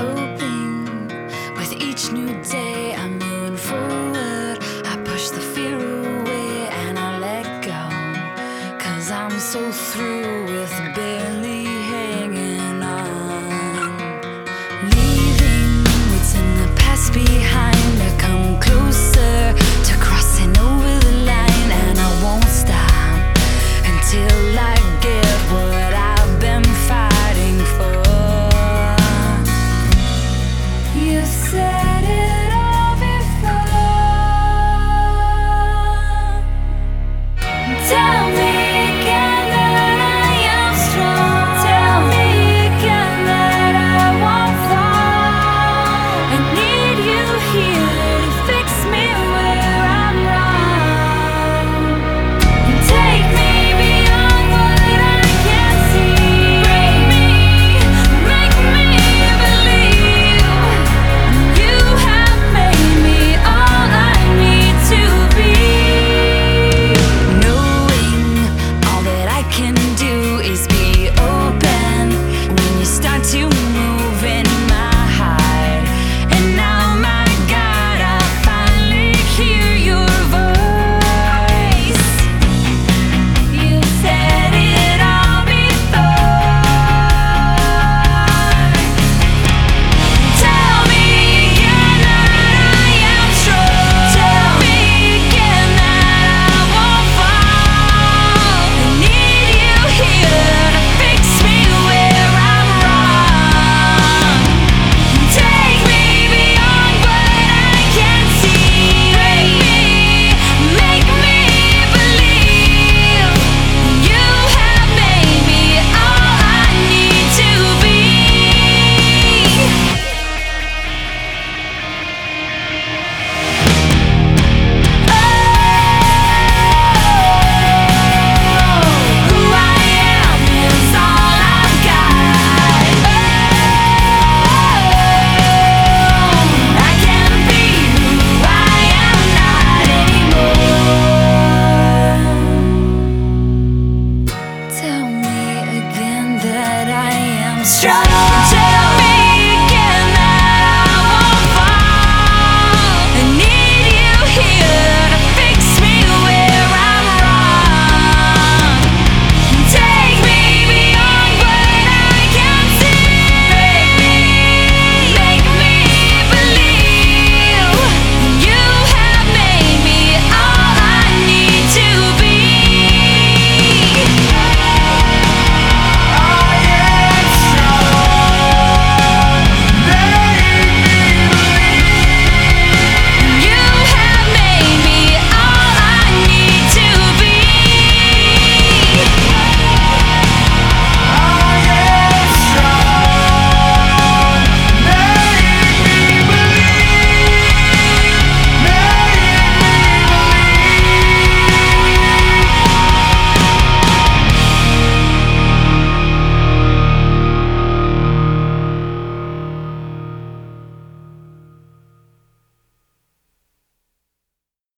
hoping with each new day I'm moving forward. I push the fear away and I let go. Cause I'm so through with barely. tell